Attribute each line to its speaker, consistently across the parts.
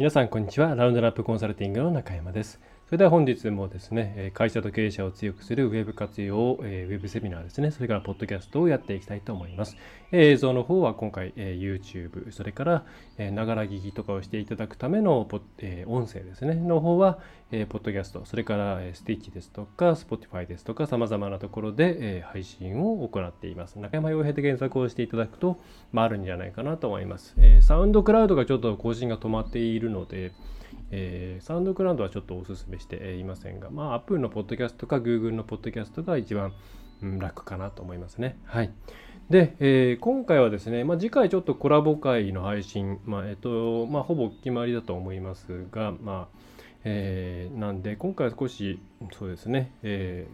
Speaker 1: 皆さんこんにちは。ラウンドラップコンサルティングの中山です。それでは本日もですね、会社と経営者を強くするウェブ活用、ウェブセミナーですね、それからポッドキャストをやっていきたいと思います。映像の方は今回、YouTube、それからながら聞きとかをしていただくための音声ですね、の方は、ポッドキャスト、それからスティッチですとか、Spotify ですとか、様々なところで配信を行っています。中山洋平で検索をしていただくと、まあ、あるんじゃないかなと思います。サウンドクラウドがちょっと更新が止まっているので、えー、サウンドクラウドはちょっとお勧めしていませんが、まあ、Apple のポッドキャストか Google のポッドキャストが一番、うん、楽かなと思いますね。はい。で、えー、今回はですね、まあ、次回ちょっとコラボ会の配信、まあ、えっと、まあ、ほぼ決まりだと思いますが、まあ、えー、なんで、今回は少し、そうですね、え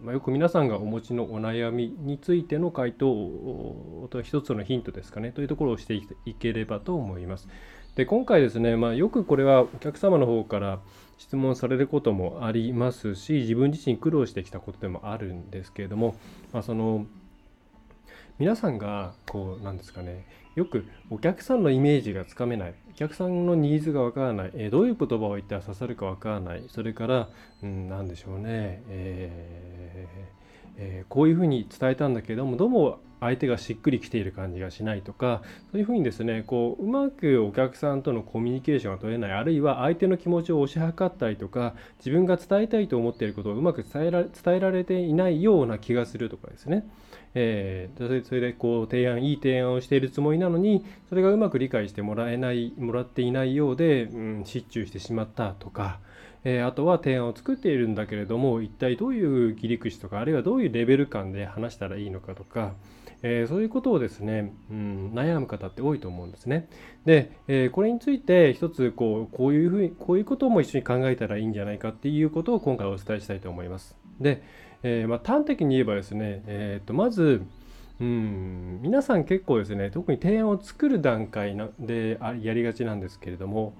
Speaker 1: ーまあ、よく皆さんがお持ちのお悩みについての回答と一つのヒントですかね、というところをしていければと思います。で今回ですね、まあ、よくこれはお客様の方から質問されることもありますし自分自身苦労してきたことでもあるんですけれども、まあ、その皆さんがこうなんですかねよくお客さんのイメージがつかめないお客さんのニーズがわからない、えー、どういう言葉を言ったら刺さるかわからないそれから、うん、何でしょうね、えーえー、こういうふうに伝えたんだけどもどうも相手がしっくりきている感じがしないとかそういうふうにですねこううまくお客さんとのコミュニケーションが取れないあるいは相手の気持ちを推し量ったりとか自分が伝えたいと思っていることをうまく伝えら伝えられていないような気がするとかですね、えー、それでこう提案いい提案をしているつもりなのにそれがうまく理解してもらえないもらっていないようで、うん、失注してしまったとか。えー、あとは提案を作っているんだけれども一体どういう切り口とかあるいはどういうレベル感で話したらいいのかとか、えー、そういうことをですね、うん、悩む方って多いと思うんですね。で、えー、これについて一つこうこういうふうにこういうことも一緒に考えたらいいんじゃないかっていうことを今回お伝えしたいと思います。で、えまあ、端的に言えばですね、えー、とまずうん皆さん結構ですね特に提案を作る段階でやりがちなんですけれども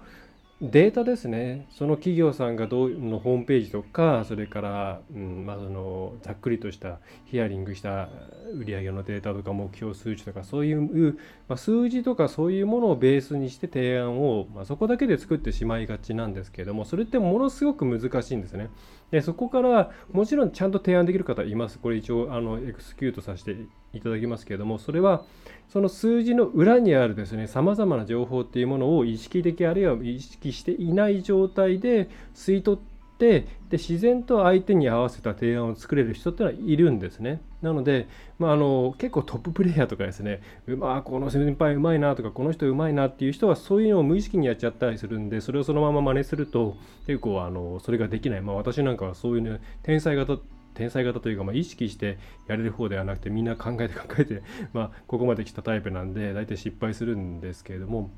Speaker 1: データですね、その企業さんがどうのホームページとか、それから、うんまあ、そのざっくりとしたヒアリングした売上のデータとか目標数値とか、そういう、まあ、数字とかそういうものをベースにして提案を、まあ、そこだけで作ってしまいがちなんですけれども、それってものすごく難しいんですね。でそこからもちろんちゃんと提案できる方います。これ一応あのエクスキュートさせていただきますけれども、それはその数字の裏にあるですね、さまざまな情報っていうものを意識的あるいは意識していない状態で吸い取ってで自然と相手に合わせた提案を作れる人ってのはいるんですね。なので、まあ、あの結構トッププレイヤーとかですねうまこの先輩うまいなとかこの人うまいなっていう人はそういうのを無意識にやっちゃったりするんでそれをそのまま真似すると結構あのそれができない、まあ、私なんかはそういう、ね、天才型天才型というか、まあ、意識してやれる方ではなくてみんな考えて考えて、まあ、ここまで来たタイプなんで大体失敗するんですけれども、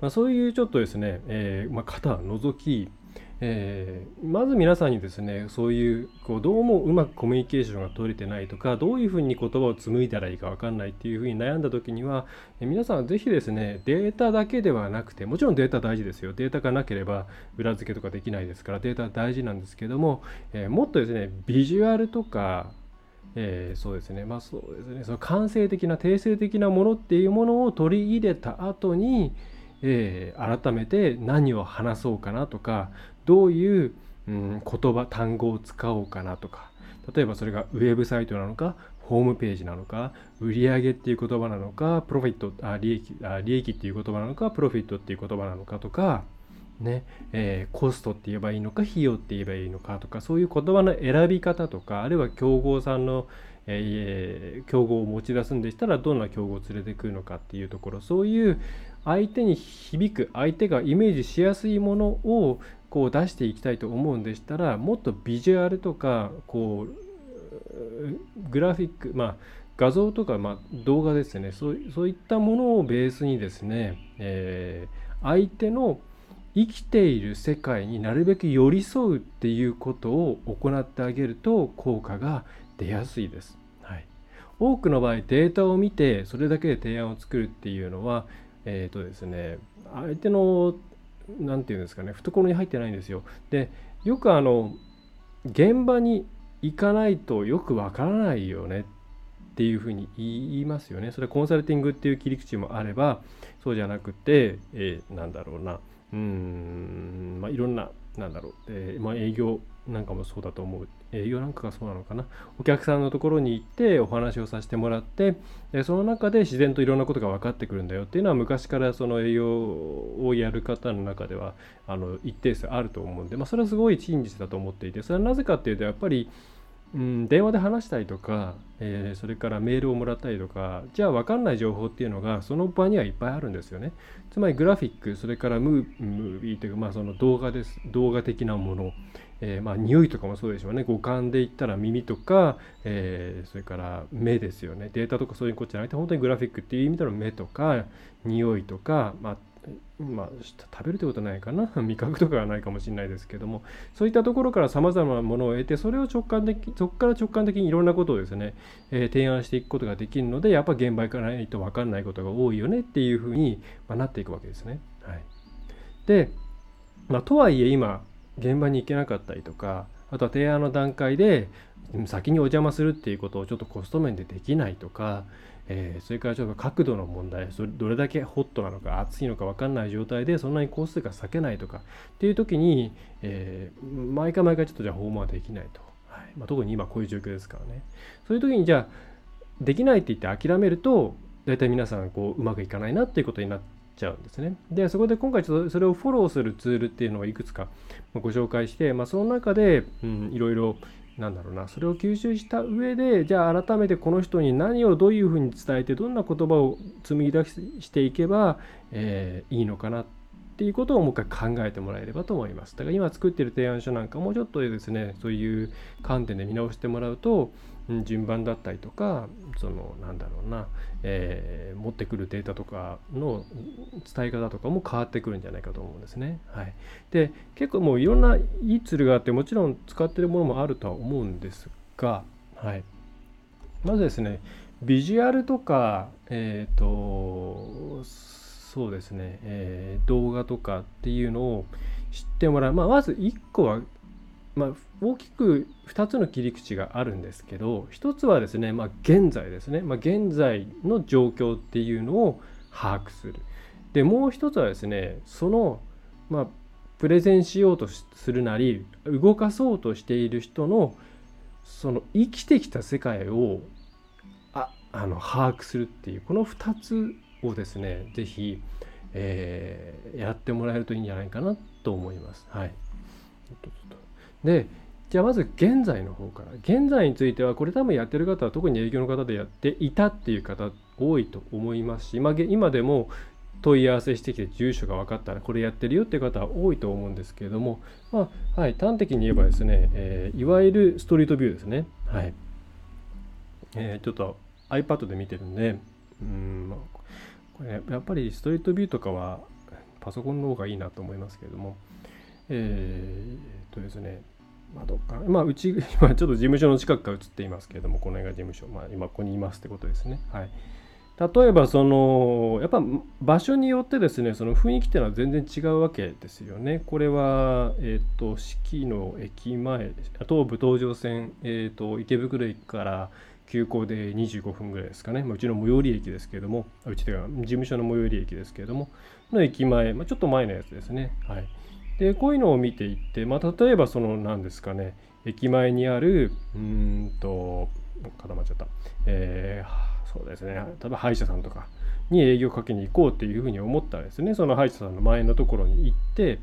Speaker 1: まあ、そういうちょっとですね、えーまあ、型を除きえー、まず皆さんにですねそういうこうどうもうまくコミュニケーションが取れてないとかどういうふうに言葉を紡いだらいいか分かんないっていうふうに悩んだ時には、えー、皆さんぜひですねデータだけではなくてもちろんデータ大事ですよ。データがなければ裏付けとかできないですからデータ大事なんですけども、えー、もっとですねビジュアルとかえー、そうですねまあそうですねその感性的な定性的なものっていうものを取り入れた後に、えー、改めて何を話そうかなとかどういう、うん、言葉単語を使おうかなとか例えばそれがウェブサイトなのかホームページなのか売上っていう言葉なのかプロフィットあ利益あ利益っていう言葉なのかプロフィットっていう言葉なのかとかねえー、コストって言えばいいのか費用って言えばいいのかとかそういう言葉の選び方とかあるいは競合さんの、えー、競合を持ち出すんでしたらどんな競合を連れてくるのかっていうところそういう相手に響く相手がイメージしやすいものをこう出していきたいと思うんでしたらもっとビジュアルとかこうグラフィックまあ画像とか、まあ、動画ですねそうそういったものをベースにですね、えー、相手の生きている世界になるべく寄り添うっていうことを行ってあげると効果が出やすいです。はい、多くの場合データを見てそれだけで提案を作るっていうのはえっ、ー、とですね相手の何て言うんですかね懐に入ってないんですよ。でよくあの現場に行かないとよくわからないよねっていうふうに言いますよね。それコンサルティングっていう切り口もあればそうじゃなくて、えー、なんだろうなうんまあいろんななんだろう、えー、まあ、営業なんかもそうだと思う営業なんかがそうなのかな。お客さんのところに行ってお話をさせてもらってでその中で自然といろんなことが分かってくるんだよっていうのは昔からその営業をやる方の中ではあの一定数あると思うんで、まあ、それはすごい真実だと思っていてそれはなぜかっていうとやっぱりうん、電話で話したりとか、えー、それからメールをもらったりとかじゃあ分かんない情報っていうのがその場にはいっぱいあるんですよね。つまりグラフィックそれからムービーというか、まあ、その動画です。動画的なもの、えー、まあ匂いとかもそうでしょうね。五感で言ったら耳とか、えー、それから目ですよね。データとかそういうことじゃなくて本当にグラフィックっていう意味での目とか匂いとか、まあ、まあ、食べるってことはないかな？味覚とかはないかもしれないですけども。そういったところからさまざまなものを得てそれを直感的そこから直感的にいろんなことをですね、えー、提案していくことができるのでやっぱ現場行かないと分かんないことが多いよねっていうふうに、ま、なっていくわけですね。はい、で、まあ、とはいえ今現場に行けなかったりとかあとは提案の段階で先にお邪魔するっていうことをちょっとコスト面でできないとかえー、それからちょっと角度の問題それどれだけホットなのか熱いのか分かんない状態でそんなに工数が避けないとかっていう時に、えー、毎回毎回ちょっとじゃあ訪問はできないと、はい。まあ、特に今こういう状況ですからね。そういう時にじゃあできないって言って諦めると大体皆さんこううまくいかないなっていうことになっちゃうんですね。でそこで今回ちょっとそれをフォローするツールっていうのをいくつかご紹介して、まあ、その中で、うん、いろいろなんだろうなそれを吸収した上でじゃあ改めてこの人に何をどういうふうに伝えてどんな言葉を紡ぎ出していけば、えー、いいのかなっていうことをもう一回考えてもらえればと思います。だから今作ってる提案書なんかもうちょっとですねそういう観点で見直してもらうと順番だったりとかそのなんだろうな、えー、持ってくるデータとかの伝え方とかも変わってくるんじゃないかと思うんですね。はい、で結構もういろんないいツールがあってもちろん使ってるものもあるとは思うんですが、はい、まずですねビジュアルとかえっ、ー、とそうですね、えー、動画とかっていうのを知ってもらう、まあ、まず1個はまあ、大きく2つの切り口があるんですけど1つはですね、まあ、現在ですね、まあ、現在の状況っていうのを把握するでもう1つはですねその、まあ、プレゼンしようとするなり動かそうとしている人のその生きてきた世界をああの把握するっていうこの2つをですね是非、えー、やってもらえるといいんじゃないかなと思います。はいでじゃあまず現在の方から現在についてはこれ多分やってる方は特に営業の方でやっていたっていう方多いと思いますし、まあ、今でも問い合わせしてきて住所が分かったらこれやってるよっていう方は多いと思うんですけれども、まあはい、端的に言えばですね、えー、いわゆるストリートビューですね。はいえー、ちょっと iPad で見てるんで、うんこれやっぱりストリートビューとかはパソコンの方がいいなと思いますけれども、えー、とですね、まあ、どっか、まあ、うち、今ちょっと事務所の近くから映っていますけれども、この辺が事務所、まあ、今ここにいますってことですね。はい。例えば、その、やっぱ場所によってですね、その雰囲気っていうのは全然違うわけですよね。これは、えっ、ー、と、四季の駅前、東武東上線、えっ、ー、と、池袋駅から急行で25分ぐらいですかね。まあ、うちの最寄り駅ですけれども、うちというか、事務所の最寄り駅ですけれども、の駅前、まあ、ちょっと前のやつですね。はい。でこういうのを見ていって、まあ、例えばその何ですかね駅前にあるうんと固まっちゃった、えー、そうですね。例えば歯医者さんとかに営業かけに行こうっていうふうに思ったらですねその歯医者さんの前のところに行って、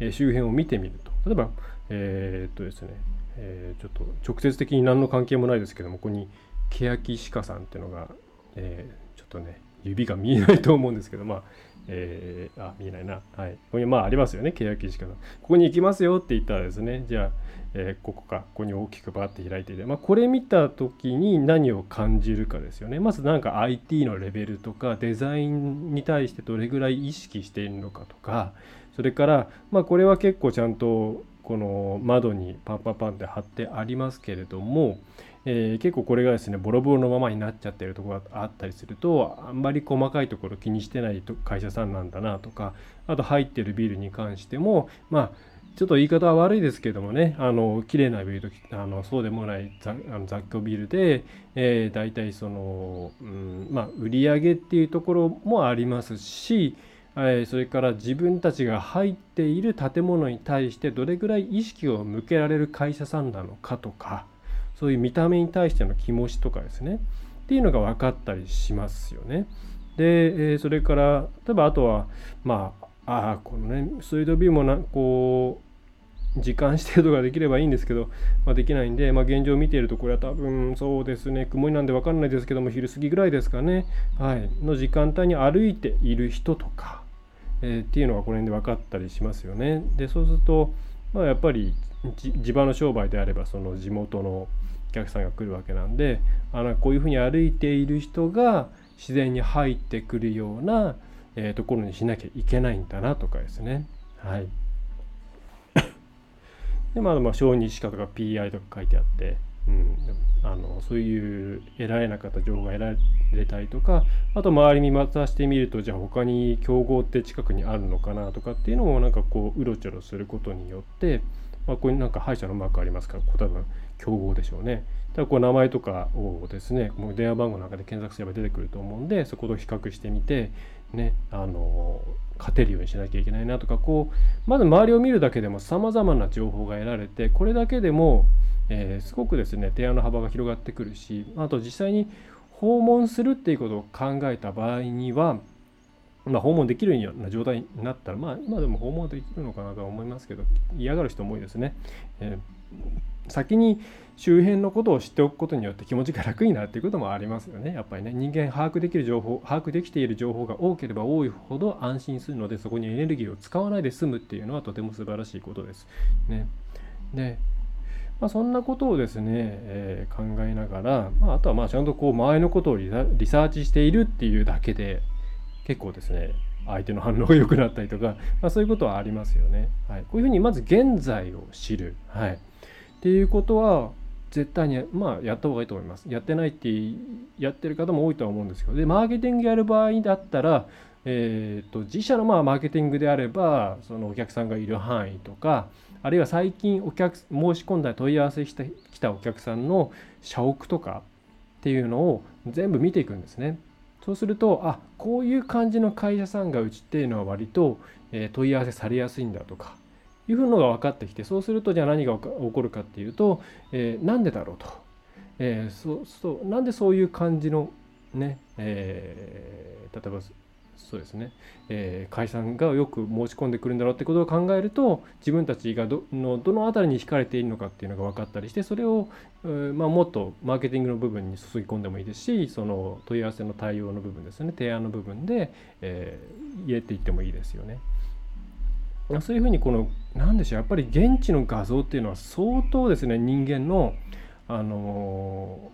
Speaker 1: えー、周辺を見てみると。例えばえー、っとですね、えー、ちょっと直接的に何の関係もないですけどもここに欅歯科さんっていうのが、えー、ちょっとね指が見えないと思うんですけどまあえー、あ見えないな、はい、ここにまあありますよね契約仕方ここに行きますよって言ったらですねじゃあ、えー、ここか。ここに大きくバーって開いていて、まあ、これ見た時に何を感じるかですよね。まずなんか IT のレベルとかデザインに対してどれぐらい意識しているのかとか。それからまあこれは結構ちゃんとこの窓にパンパンパンって貼ってありますけれどもえー、結構これがですねボロボロのままになっちゃってるところがあったりするとあんまり細かいところ気にしてない会社さんなんだなとかあと入ってるビルに関してもまあちょっと言い方は悪いですけどもね、あの綺麗なビルとあのそうでもない雑あの雑居ビルで、えー、大体その、うんまあ、売り上げっていうところもありますし、えー、それから自分たちが入っている建物に対してどれぐらい意識を向けられる会社さんなのかとか、そういう見た目に対しての気持ちとかですねっていうのが分かったりしますよね。で、えそれから例えばあとはまあああこのねスイートビューもなこう時間指定とかできればいいんですけど、まあ、できないんで、まあ、現状見ているとこれは多分そうですね曇りなんで分かんないですけども昼過ぎぐらいですかね、はい、の時間帯に歩いている人とか、えー、っていうのがこの辺で分かったりしますよね。でそうすると、まあ、やっぱり地場の商売であればその地元のお客さんが来るわけなんであのこういうふうに歩いている人が自然に入ってくるような、えー、ところにしなきゃいけないんだなとかですね。はい、でまあまあ小児歯科とか PI とか書いてあって、うん、あのそういう得られなかった情報が得られたりとかあと周り見渡してみるとじゃあ他に競合って近くにあるのかなとかっていうのもなんかこううろちょろすることによって、まあ、ここになんか歯医者のマークありますからこう多分競合でしょうね。だこう名前とかをですねもう電話番号なんかで検索すれば出てくると思うんでそこと比較してみてねあの勝てるようにしなきゃいけないなとかこうまず周りを見るだけでもさまざまな情報が得られてこれだけでも、えー、すごくですね提案の幅が広がってくるしあと実際に訪問するっていうことを考えた場合にはまあ、訪問できるような状態になったら、まあ、今でも訪問できるのかなとは思いますけど、嫌がる人も多いですね。えー先に周辺のことを知っておくことによって気持ちが楽になるっていうこともありますよね。やっぱりね人間把握できる情報把握できている情報が多ければ多いほど安心するのでそこにエネルギーを使わないで済むっていうのはとても素晴らしいことです。ね、で、まあ、そんなことをですね、えー、考えながら、まあ、あとはまあちゃんとこう周りのことをリサーチしているっていうだけで結構ですね相手の反応が良くなったりとか、まあ、そういうことはありますよね。はい、こういうふうにまず現在を知る。はいっていうことは絶対にまあやった方がいいと思います。やってないってやってる方も多いとは思うんですけどでマーケティングやる場合だったら、えーと、自社のまあマーケティングであればそのお客さんがいる範囲とかあるいは最近お客申し込んだ問い合わせしてきたお客さんの社屋とかっていうのを全部見ていくんですね。そうするとあこういう感じの会社さんがうちっていうのは割と、え問い合わせされやすいんだとかいうのが分かってきてそうするとじゃあ何が起こるかっていうと、えー、なんでだろうと、えー、そうそなんでそういう感じのね、えー、例えばそうですね、えー、解散がよく申し込んでくるんだろうってことを考えると自分たちがどのどの辺りに惹かれているのかっていうのが分かったりしてそれを、えー、まあ、もっとマーケティングの部分に注ぎ込んでもいいですしその問い合わせの対応の部分ですね。提案の部分で、えー、入れていってもいいですよね。そういうふうにこの何でしょうやっぱり現地の画像っていうのは相当ですね人間のあの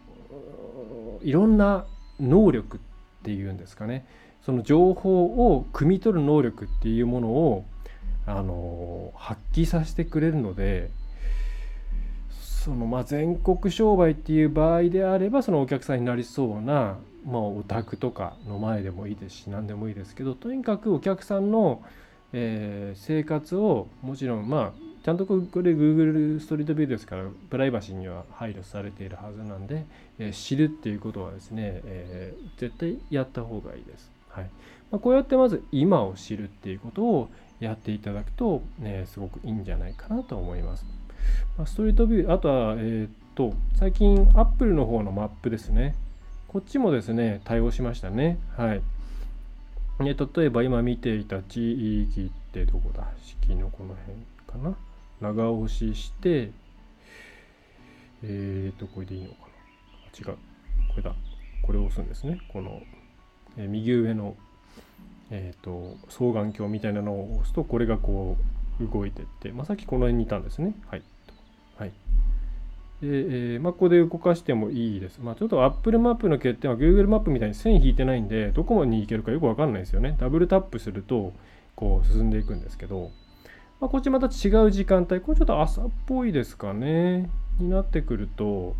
Speaker 1: いろんな能力っていうんですかね。その情報を汲み取る能力っていうものをあの発揮させてくれるのでそのまあ全国商売っていう場合であればそのお客さんになりそうな、まあ、お宅とかの前でもいいですし何でもいいですけどとにかくお客さんのえー、生活をもちろんまあちゃんとこれ Google ストリートビューですからプライバシーには配慮されているはずなんで、えー、知るっていうことはですね、えー、絶対やった方がいいです。はいまあ、こうやってまず今を知るっていうことをやっていただくと、ね、すごくいいんじゃないかなと思います。まあ、ストリートビュー、あとは、えっと最近 Apple の方のマップですね。こっちもですね、対応しましたね。はい。例えば今見ていた地域ってどこだ？式のこの辺かな？長押ししてえっ、ー、とこれでいいのかな？あ違う。これだ。これを押すんですね。この、え右上のえーと、双眼鏡みたいなのを押すとこれがこう動いてって、まあ、さっきこの辺にいたんですね。はい。はい、で、えー、まあ、ここで動かしてもいいです。まあ、ちょっと Apple マップの欠点は Google マップみたいに線引いてないんで、どこまでに行けるかよくわかんないですよね。ダブルタップすると、こう進んでいくんですけど、まあ、こっちまた違う時間帯、これちょっと朝っぽいですかね。になってくると、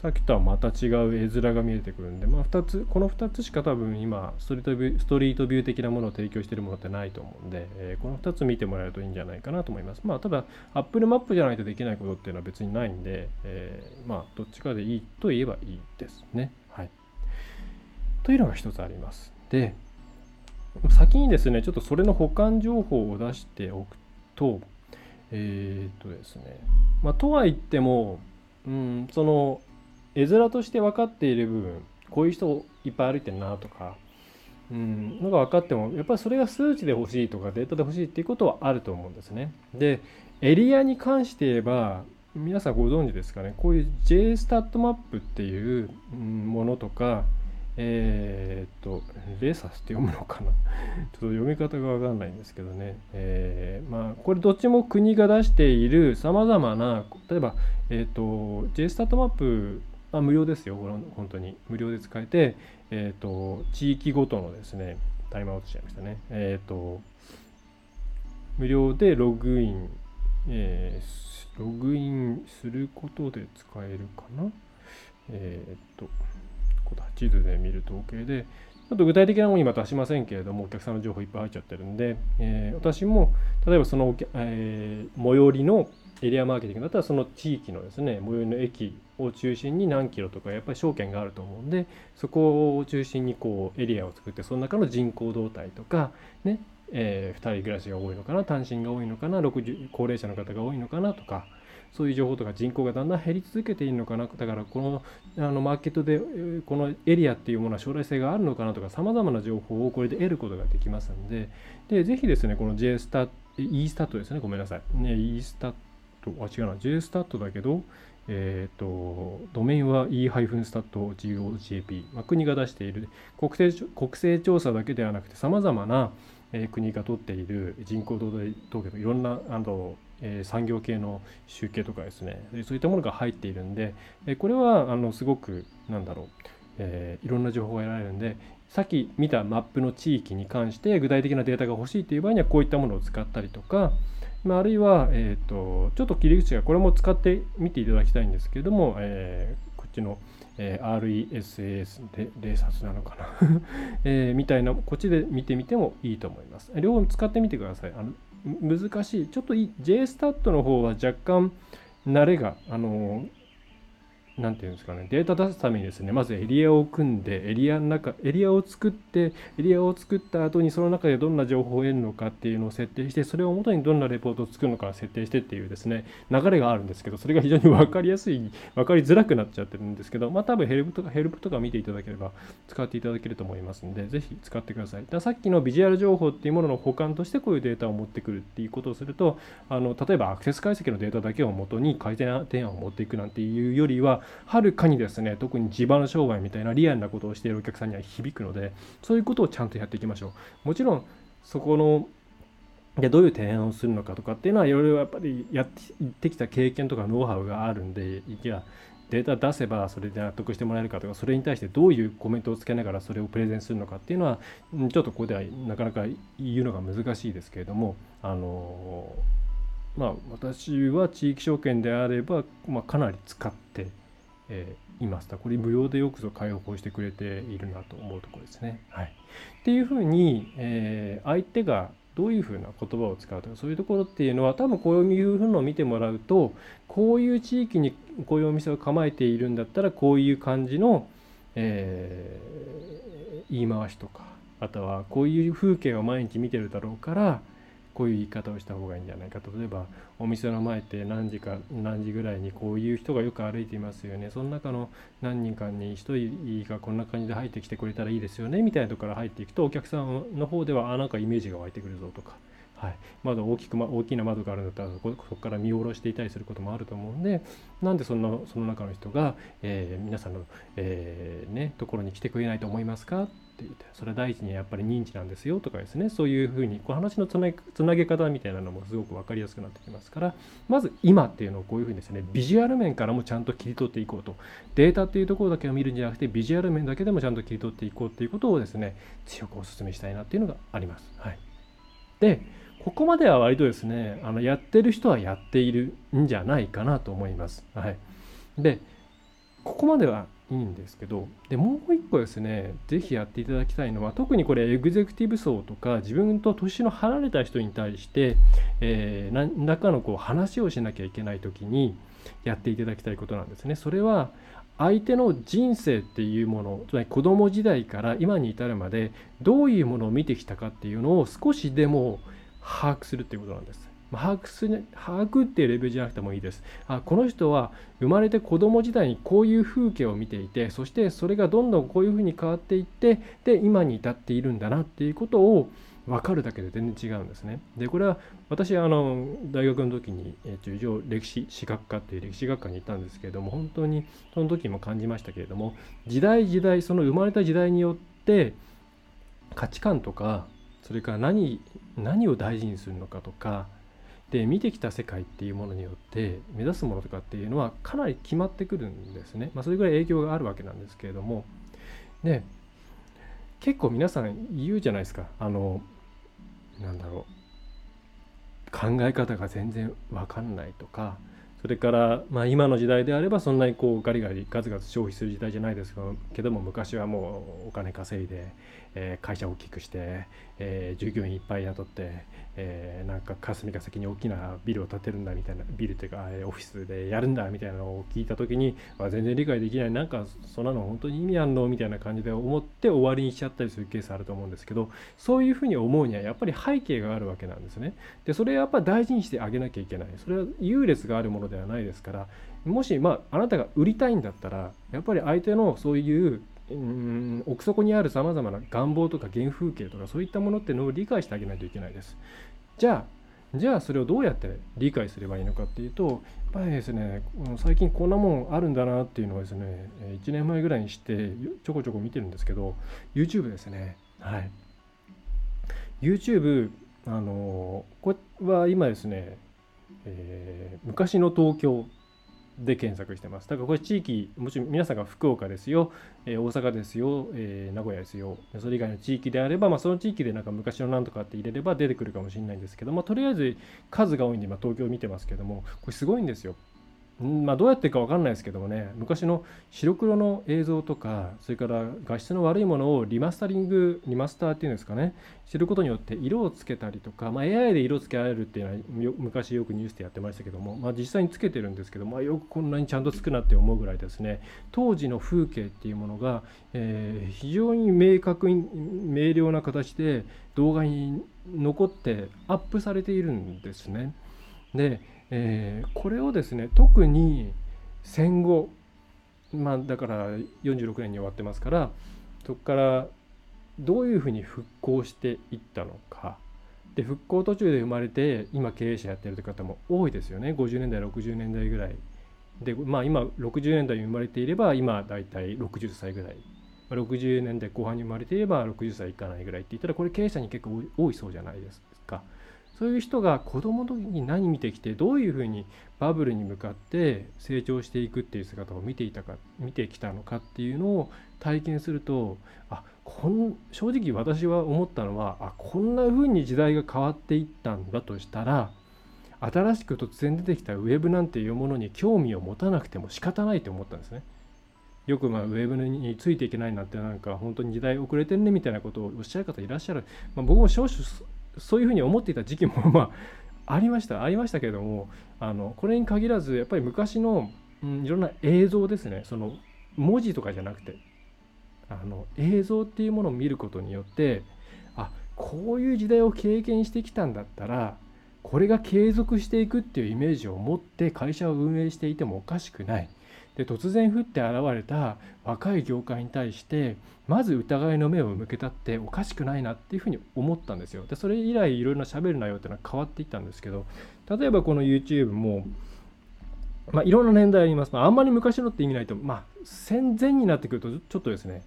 Speaker 1: さっきとはまた違う絵面が見えてくるんで、まあ、2つこの2つしか多分今ストリートビューストリートビュー的なものを提供しているものってないと思うんで、えー、この2つ見てもらえるといいんじゃないかなと思います。まあ、ただ Apple マップじゃないとできないことっていうのは別にないんで、えー、まあどっちかでいいと言えばいいですね。はい。というのが1つあります。で、先にですね、ちょっとそれの保管情報を出しておくと、えー、っとですね、まあ、とは言っても、うん、その絵面として分かっている部分こういう人いっぱい歩いてるなとか、うん、のが分かってもやっぱりそれが数値で欲しいとかデータで欲しいっていうことはあると思うんですね。でエリアに関して言えば皆さんご存知ですかね。こういう JSTAT マップっていうものとかえー、っとレーサスって読むのかな。ちょっと読み方が分かんないんですけどね、えー、まあこれどっちも国が出しているさまざまな例えば、えー、っと JSTAT マップまあ無料ですよ、本当に。無料で使えて、えっ、ー、と、地域ごとのですね、タイムアウトしちゃいましたね。えっ、ー、と、無料でログイン、えー、ログインすることで使えるかな？えっ、と、地図で見る統計で、ちょっと具体的なもの今出しませんけれども、お客さんの情報いっぱい入っちゃってるんで、えー、私も例えばその、えー、最寄りのエリアマーケティングだったらその地域のですね最寄りの駅を中心に何キロとかやっぱり証券があると思うんでそこを中心にこうエリアを作ってその中の人口動態とかねえー、2人暮らしが多いのかな単身が多いのかな60高齢者の方が多いのかなとかそういう情報とか人口がだんだん減り続けているのかなだからこのあのマーケットでこのエリアっていうものは将来性があるのかなとかさまざまな情報をこれで得ることができますのででぜひですねこの J スタ E スタットですねごめんなさい、ね、E スタットあ違うな。J スタットだけどえーと、ドメインは e-stat.gojp、まあ、国が出している。国勢国勢調査だけではなくてさまざまな、えー、国が取っている人口動態統計といろんなあの、えー、産業系の集計とかですね。そういったものが入っているんで、えー、これはあのすごくなんだろう、えー、いろんな情報が得られるんでさっき見たマップの地域に関して具体的なデータが欲しいという場合にはこういったものを使ったりとか、まあ、あるいは、えーと、ちょっと切り口がこれも使ってみていただきたいんですけれども、えー、こっちの、えー、RESAS でレーサスなのかな、えー、みたいなこっちで見てみてもいいと思います。両方使ってみてください。あの難しい。ちょっと JSTAT の方は若干慣れが、あの何て言うんですかね、データ出すためにですね、まずエリアを組んで、エリアの中、エリアを作って、エリアを作った後にその中でどんな情報を得るのかっていうのを設定して、それをもとにどんなレポートを作るのか設定してっていうですね、流れがあるんですけど、それが非常に分かりやすい、分かりづらくなっちゃってるんですけど、まあ多分ヘルプとか、ヘルプとか見ていただければ使っていただけると思いますので、ぜひ使ってください。ださっきのビジュアル情報っていうものの保管としてこういうデータを持ってくるっていうことをすると、あの例えばアクセス解析のデータだけをもとに改善提案を持っていくなんていうよりは、はるかにですね特に地場の商売みたいなリアルなことをしているお客さんには響くのでそういうことをちゃんとやっていきましょう。もちろんそこのでどういう提案をするのかとかっていうのはいろいろやっぱりやってきた経験とかノウハウがあるんでいやデータ出せばそれで納得してもらえるかとかそれに対してどういうコメントをつけながらそれをプレゼンするのかっていうのはちょっとここではなかなか言うのが難しいですけれどもあのまあ私は地域証券であれば、まあ、かなり使って、えーいました。これ無料でよくぞ開放してくれているなと思うところですね。はい、っていうふうに、えー、相手がどういうふうな言葉を使うとかそういうところっていうのは多分こういうふうのを見てもらうとこういう地域にこういうお店を構えているんだったらこういう感じの、えー、言い回しとかあとはこういう風景を毎日見てるだろうからこういう言い方をした方がいいんじゃないか例えばお店の前って何時か何時ぐらいにこういう人がよく歩いていますよね。その中の何人かに1人がこんな感じで入ってきてくれたらいいですよね。みたいなとこから入っていくとお客さんの方ではあなんかイメージが湧いてくるぞとか。はい、窓大きく、ま、大きな窓があるんだったらそここから見下ろしていたりすることもあると思うんでなんでそのその中の人が、えー、皆さんの、えー、ね、ところに来てくれないと思いますかって言ってそれは第一にやっぱり認知なんですよとかですねそういうふうにこう話のつなつなげ方みたいなのもすごく分かりやすくなってきますからまず今っていうのをこういうふうにですねビジュアル面からもちゃんと切り取っていこうと。データっていうところだけを見るんじゃなくてビジュアル面だけでもちゃんと切り取っていこうっていうことをですね強くお勧めしたいなっていうのがあります。はい、でここまでは割とですねあのやってる人はやっているんじゃないかなと思います。はい、でここまではいいんですけどでもう一個ですね是非やっていただきたいのは特にこれエグゼクティブ層とか自分と年の離れた人に対して、えー、何らかのこう話をしなきゃいけない時にやっていただきたいことなんですね。それは相手の人生っていうものつまり子供時代から今に至るまでどういうものを見てきたかっていうのを少しでも把握するっていうことなんです。把握する把握っていうレベルじゃなくてもいいですあこの人は生まれて子供時代にこういう風景を見ていてそしてそれがどんどんこういうふうに変わっていってで今に至っているんだなっていうことを分かるだけで全然違うんですね。でこれは私あの大学の時に、えー、一応歴史史学科っていう歴史学科に行ったんですけれども本当にその時も感じましたけれども時代時代その生まれた時代によって価値観とかそれから何何を大事にするのかとかで見てきた世界っていうものによって目指すものとかっていうのはかなり決まってくるんですね。まあ、それぐらい影響があるわけなんですけれども。で結構皆さん言うじゃないですか。あのなんだろう。考え方が全然わかんないとか。それから、まあ、今の時代であればそんなにこうガリガリガツガツ消費する時代じゃないですけども昔はもうお金稼いで、えー、会社を大きくして、えー、従業員いっぱい雇って、えー、なんか霞が関に大きなビルを建てるんだみたいなビルというかオフィスでやるんだみたいなのを聞いた時に、まあ、全然理解できないなんかそんなの本当に意味あんのみたいな感じで思って終わりにしちゃったりするケースあると思うんですけどそういうふうに思うにはやっぱり背景があるわけなんですね。でそれやっぱ大事にしてあげなきゃいけないそれは優劣があるものではないですからもしまああなたが売りたいんだったらやっぱり相手のそういううん奥底にあるさまざまな願望とか原風景とかそういったものっていうのを理解してあげないといけないです。じゃあじゃあそれをどうやって理解すればいいのかっていうとやっぱりですね最近こんなもんあるんだなっていうのはですね1年前ぐらいにしてちょこちょこ見てるんですけど YouTube ですね。はい。YouTube あのこれは今ですね、えー、昔の東京。で検索してます。だからこれ地域、もちろん皆さんが福岡ですよ、えー、大阪ですよ、えー、名古屋ですよ、それ以外の地域であれば、まあ、その地域でなんか昔のなんとかって入れれば出てくるかもしれないんですけど、まあ、とりあえず数が多いんで、今東京見てますけども、これすごいんですよ。んまあ、どうやってか分かんないですけどもね昔の白黒の映像とかそれから画質の悪いものをリマスタリングリマスターっていうんですかねすることによって色をつけたりとか、まあ、AI で色つけられるっていうのは昔よくニュースでやってましたけども、まあ、実際につけてるんですけど、まあ、よくこんなにちゃんとつくなって思うぐらいですね当時の風景っていうものが、えー、非常に明確に明瞭な形で動画に残ってアップされているんですね。でえー、これをですね特に戦後まあだから46年に終わってますからそこからどういうふうに復興していったのか。で復興途中で生まれて今経営者やってるという方も多いですよね。50年代60年代ぐらい。でまあ今60年代に生まれていれば今大体60歳ぐらい。60年代後半に生まれていれば60歳いかないぐらいって言ったらこれ経営者に結構多いそうじゃないですか。そういう人が子供の時に何見てきてどういうふうにバブルに向かって成長していくっていう姿を見ていたか見てきたのかっていうのを体験するとあこん正直私は思ったのはあこんな風に時代が変わっていったんだとしたら新しく突然出てきたウェブなんていうものに興味を持たなくても仕方ないと思ったんですね。よくまあウェブについていけないなんてなんか本当に時代遅れてんねみたいなことをおっしゃる方いらっしゃる、まあ、僕も少々そういうふうに思っていた時期も まあありましたありましたけどもあのこれに限らずやっぱり昔の、うん、いろんな映像ですねその文字とかじゃなくてあの映像っていうものを見ることによってあこういう時代を経験してきたんだったらこれが継続していくっていうイメージを持って会社を運営していてもおかしくない。で突然降って現れた若い業界に対してまず疑いの目を向けたっておかしくないなっていうふうに思ったんですよ。でそれ以来いろいろな喋る内容っていうのは変わっていったんですけど例えばこの YouTube もまあ、いろんな年代あります。まあ、あんまり昔のって意味ないと、まあ、戦前になってくると、ちょっとですね、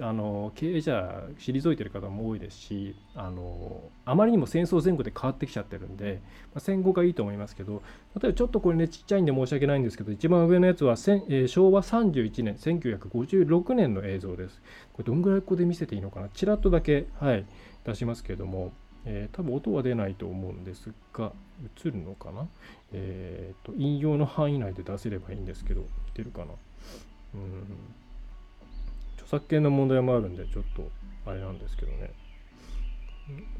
Speaker 1: あの経営者退いてる方も多いですしあのあまりにも戦争前後で変わってきちゃってるんで、まあ、戦後がいいと思いますけど例えばちょっとこれねちっちゃいんで申し訳ないんですけど一番上のやつは、えー、昭和31年1956年の映像です。これどんぐらいここで見せていいのかな？ちらっとだけ、はい、出しますけども、えー、多分音は出ないと思うんですが映るのかな、えー、と引用の範囲内で出せればいいんですけど出るかな？うん。作権の問題もあるんでちょっとあれなんですけどね。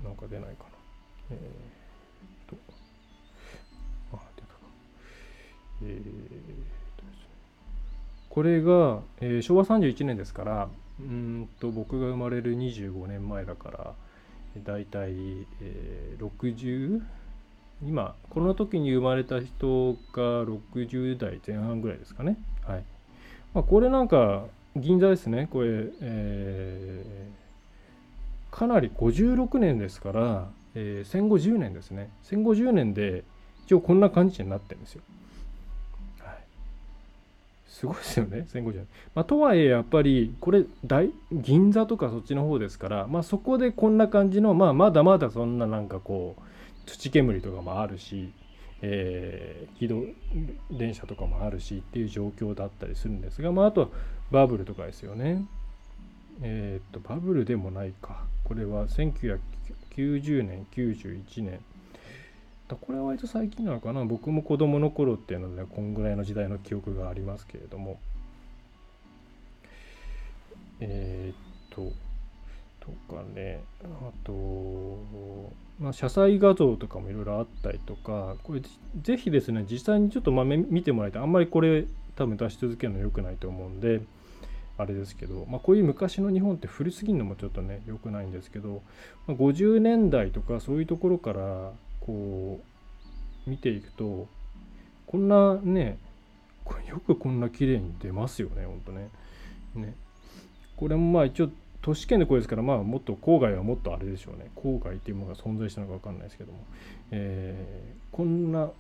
Speaker 1: なんか出ないかな。えー、っと。あ出たか。えー、とですね。これが、えー、昭和31年ですからうんと僕が生まれる25年前だからだいたい、えー、60今この時に生まれた人が60代前半ぐらいですかね。はい。まあ、これなんか銀座ですねこれ、えー、かなり56年ですから、えー、戦後10年ですね戦後10年で一応こんな感じになってるんですよ。はい、すごいですよね戦後10年。まあ、とはいえやっぱりこれ大銀座とかそっちの方ですから、まあ、そこでこんな感じの、まあ、まだまだそんななんかこう土煙とかもあるしえー、軌道電車とかもあるしっていう状況だったりするんですが、まあ、あとはバブルとかですよね。えっ、とバブルでもないか。これは1990年91年これは割と最近なのかな。僕も子供の頃っていうのでこんぐらいの時代の記憶がありますけれども。えっ、ととかねあとまあ、車載画像とかもいろいろあったりとか、これぜひですね、実際にちょっとま見てもらいたい。あんまりこれ多分出し続けるの良くないと思うんで、あれですけど、まあ、こういう昔の日本って古すぎるのもちょっとね、良くないんですけど、まあ、50年代とかそういうところからこう見ていくと、こんなね、よくこんな綺麗に出ますよね、ほんとね。ね。これもまあ一応都市圏でこれですから、まあ、もっと郊外はもっとあれでしょうね。郊外っていうものが存在したのか分かんないですけども、えー、こんな、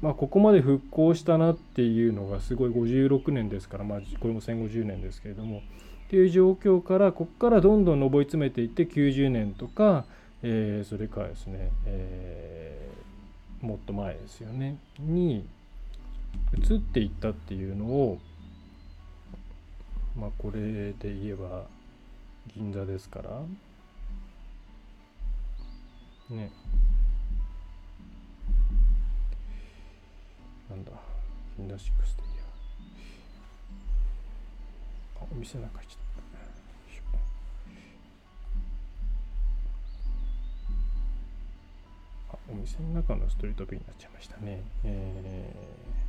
Speaker 1: まあ、ここまで復興したなっていうのがすごい56年ですから、まあ、これも戦後10年ですけれども。っていう状況からここからどんどん上り詰めていって90年とか、えー、それからですね、えー、もっと前ですよね。に移っていったっていうのをまあこれで言えば銀座ですから。ね。なんだ。銀座6で言えばあお店の中行っちゃった。お店の中のストリートビューになっちゃいましたね。えー。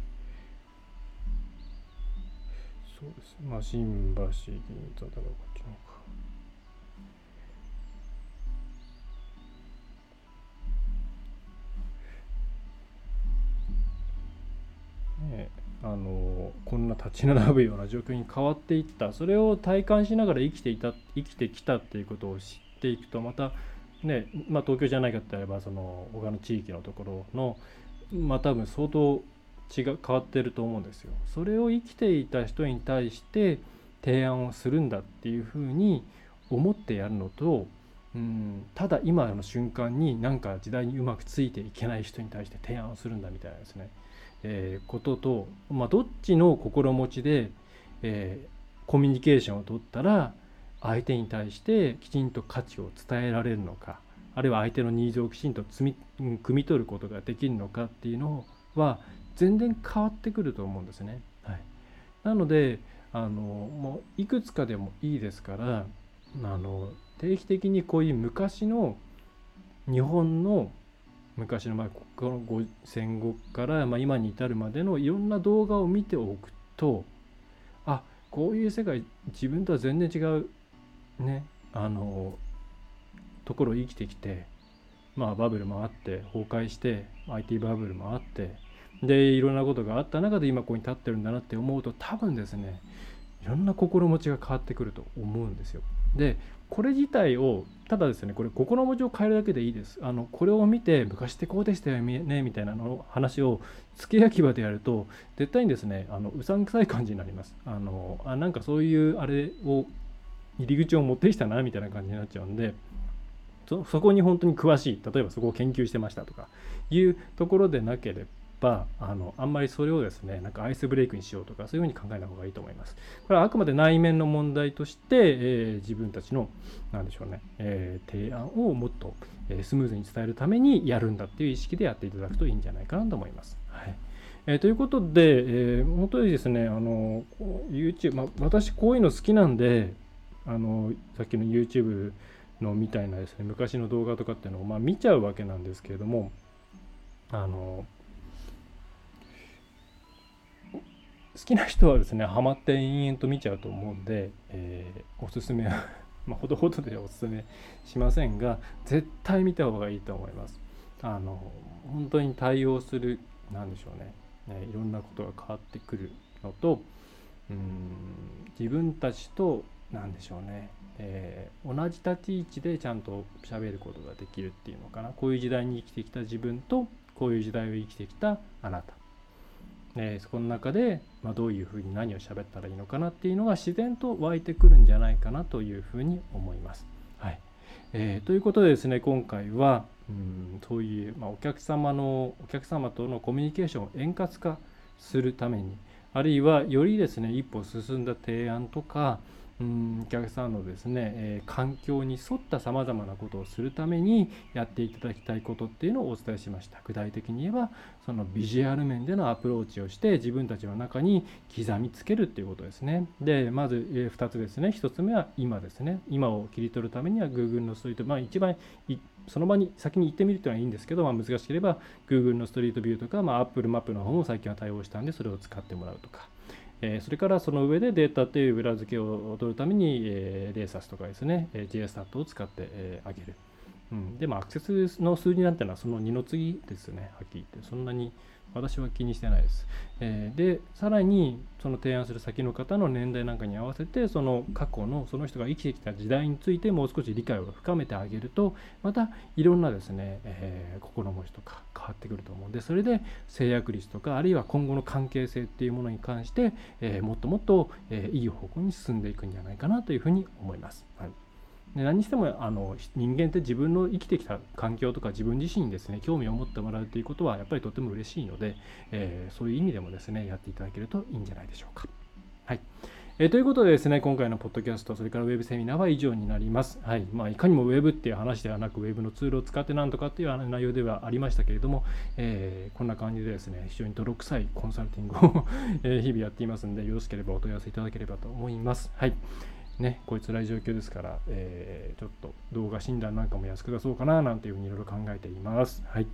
Speaker 1: そうです。まあ新橋銀座だからこっちのかねあのこんな立ち並ぶような状況に変わっていったそれを体感しながら生きていた生きてきたっていうことを知っていくとまたねまあ東京じゃないかって言えばその他の地域のところのまあ多分相当違う変わってると思うんですよ。それを生きていた人に対して提案をするんだっていうふうに思ってやるのとうんただ今の瞬間になんか時代にうまくついていけない人に対して提案をするんだみたいなですね、えー、ことと、まあ、どっちの心持ちで、えー、コミュニケーションを取ったら相手に対してきちんと価値を伝えられるのかあるいは相手のニーズをきちんと摘み汲み取ることができるのかっていうのは全然変わってくると思うんですね。はい、なのであのもういくつかでもいいですからあの定期的にこういう昔の日本の昔の、まあ、この戦後から、まあ、今に至るまでのいろんな動画を見ておくとあこういう世界自分とは全然違うねあのところを生きてきてまあバブルもあって崩壊して IT バブルもあってでいろんなことがあった中で今ここに立ってるんだなって思うと多分ですねいろんな心持ちが変わってくると思うんですよ。でこれ自体をただですねこれ心持ちを変えるだけでいいですあのこれを見て昔ってこうでしたよねみたいなの話を付け焼き場でやると絶対にですねあのうさんくさい感じになりますあのあなんかそういうあれを入り口を持ってきたなみたいな感じになっちゃうんでそこに本当に詳しい例えばそこを研究してましたとかいうところでなければあのあんまりそれをですねなんかアイスブレイクにしようとかそういうふうに考えない方がいいと思います。これはあくまで内面の問題として、えー、自分たちの何でしょうね、えー、提案をもっと、えー、スムーズに伝えるためにやるんだっていう意識でやっていただくといいんじゃないかなと思います。はいえー、ということで、えー、本当にですね、あの YouTube、まあ、私こういうの好きなんで、あのさっきの YouTube のみたいなですね、昔の動画とかっていうのを、まあ、見ちゃうわけなんですけれども、あの好きな人はですねハマって延々と見ちゃうと思うんで、えー、おすすめは まあほどほどでおすすめしませんが絶対見た方がいいと思います。あの本当に対応する何でしょうねねいろんなことが変わってくるのとうん自分たちと何でしょうね、えー、同じ立ち位置でちゃんと喋ることができるっていうのかな。こういう時代に生きてきた自分とこういう時代を生きてきたあなた。えー、そこの中で、まあ、どういうふうに何を喋ったらいいのかなっていうのが自然と湧いてくるんじゃないかなというふうに思います。はいえー、ということでですね今回はうんそういう、まあ、お客様のお客様とのコミュニケーションを円滑化するためにあるいはよりですね一歩進んだ提案とかうんお客さんのですね、えー、環境に沿ったさまざまなことをするためにやっていただきたいことっていうのをお伝えしました。具体的に言えばそのビジュアル面でのアプローチをして自分たちの中に刻みつけるっていうことですね。でまず、えー、2つですね。1つ目は今ですね。今を切り取るためには Google のストリートまあ一番その場に先に行ってみるというのはいいんですけど、まあ、難しければ Google のストリートビューとか、まあ、Apple マップの方も最近は対応したんでそれを使ってもらうとか。えそれからその上でデータという裏付けを取るために、えレーサスとかですね、え JSTAT を使って、えあげる。うん、でもアクセスの数字なんてのはその2の次ですね、はっきり言って。そんなに私は気にしてないです。えー、で、さらにその提案する先の方の年代なんかに合わせて、その過去のその人が生きてきた時代についてもう少し理解を深めてあげると、またいろんなですね、えー、心持ちとか変わってくると思うんで、それで制約率とか、あるいは今後の関係性っていうものに関して、えー、もっともっと、えいい方向に進んでいくんじゃないかなというふうに思います。はいで何にしてもあの人間って自分の生きてきた環境とか自分自身にですね興味を持ってもらうということはやっぱりとても嬉しいので、えー、そういう意味でもですねやっていただけるといいんじゃないでしょうか。はいえー、ということでですね、今回のポッドキャスト、それからウェブセミナーは以上になります。はいまあ、いかにもウェブっていう話ではなく、ウェブのツールを使ってなんとかっていう内容ではありましたけれども、えー、こんな感じでですね、非常に泥臭いコンサルティングを 日々やっていますので、よろしければお問い合わせいただければと思います。はいね、こいつらい状況ですから、えー、ちょっと動画診断なんかも安く出そうかななんていうふうにいろいろ考えています。はい。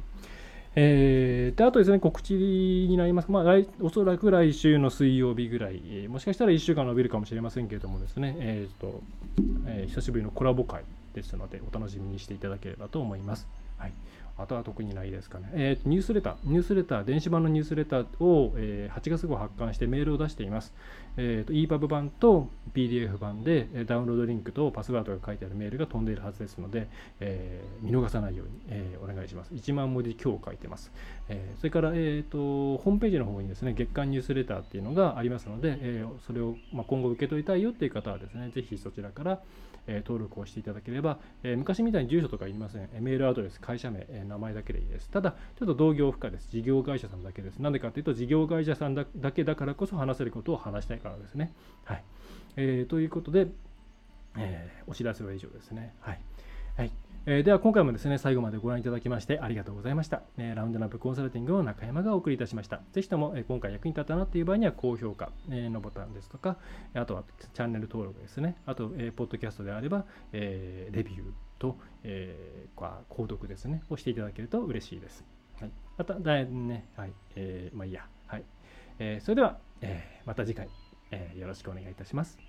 Speaker 1: えー、であとですね、告知になります。まあ、来おそらく来週の水曜日ぐらい、えー、もしかしたら1週間伸びるかもしれませんけれどもですね、えーとえー、久しぶりのコラボ会ですので、お楽しみにしていただければと思います。はい。あとは特にないですかね。えー、ニュースレター、ニュースレター、電子版のニュースレターを、えー、8月号発刊してメールを出しています。えーと、EPUB 版と PDF 版でダウンロードリンクとパスワードが書いてあるメールが飛んでいるはずですので、えー、見逃さないように、えー、お願いします。1万文字今日書いてます。え、それから、えーと、ホームページの方にですね、月間ニュースレターっていうのがありますので、えそれを、まあ、今後受け取りたいよっていう方はですね、ぜひそちらから、え登録をしていただければ、え昔みたいに住所とかいりません。メールアドレス、会社名、え名前だけでいいです。ただ、ちょっと同業不可です。事業会社さんだけです。なんでかというと、事業会社さんだけだからこそ話せることを話したいからですね。はい。えー、ということで、えー、お知らせは以上ですね。はい。えー、では今回もですね、最後までご覧いただきましてありがとうございました。えー、ラウンドナップコンサルティングの中山がお送りいたしました。ぜひとも、え、今回役に立ったなという場合には高評価、え、のボタンですとか、あとはチャンネル登録ですね。あと、えー、ポッドキャストであれば、え、レビューと、えー、購読ですね、をしていただけると嬉しいです。はい、また、だね、はい、え、まあいいや。はい。え、それでは、え、また次回、え、よろしくお願いいたします。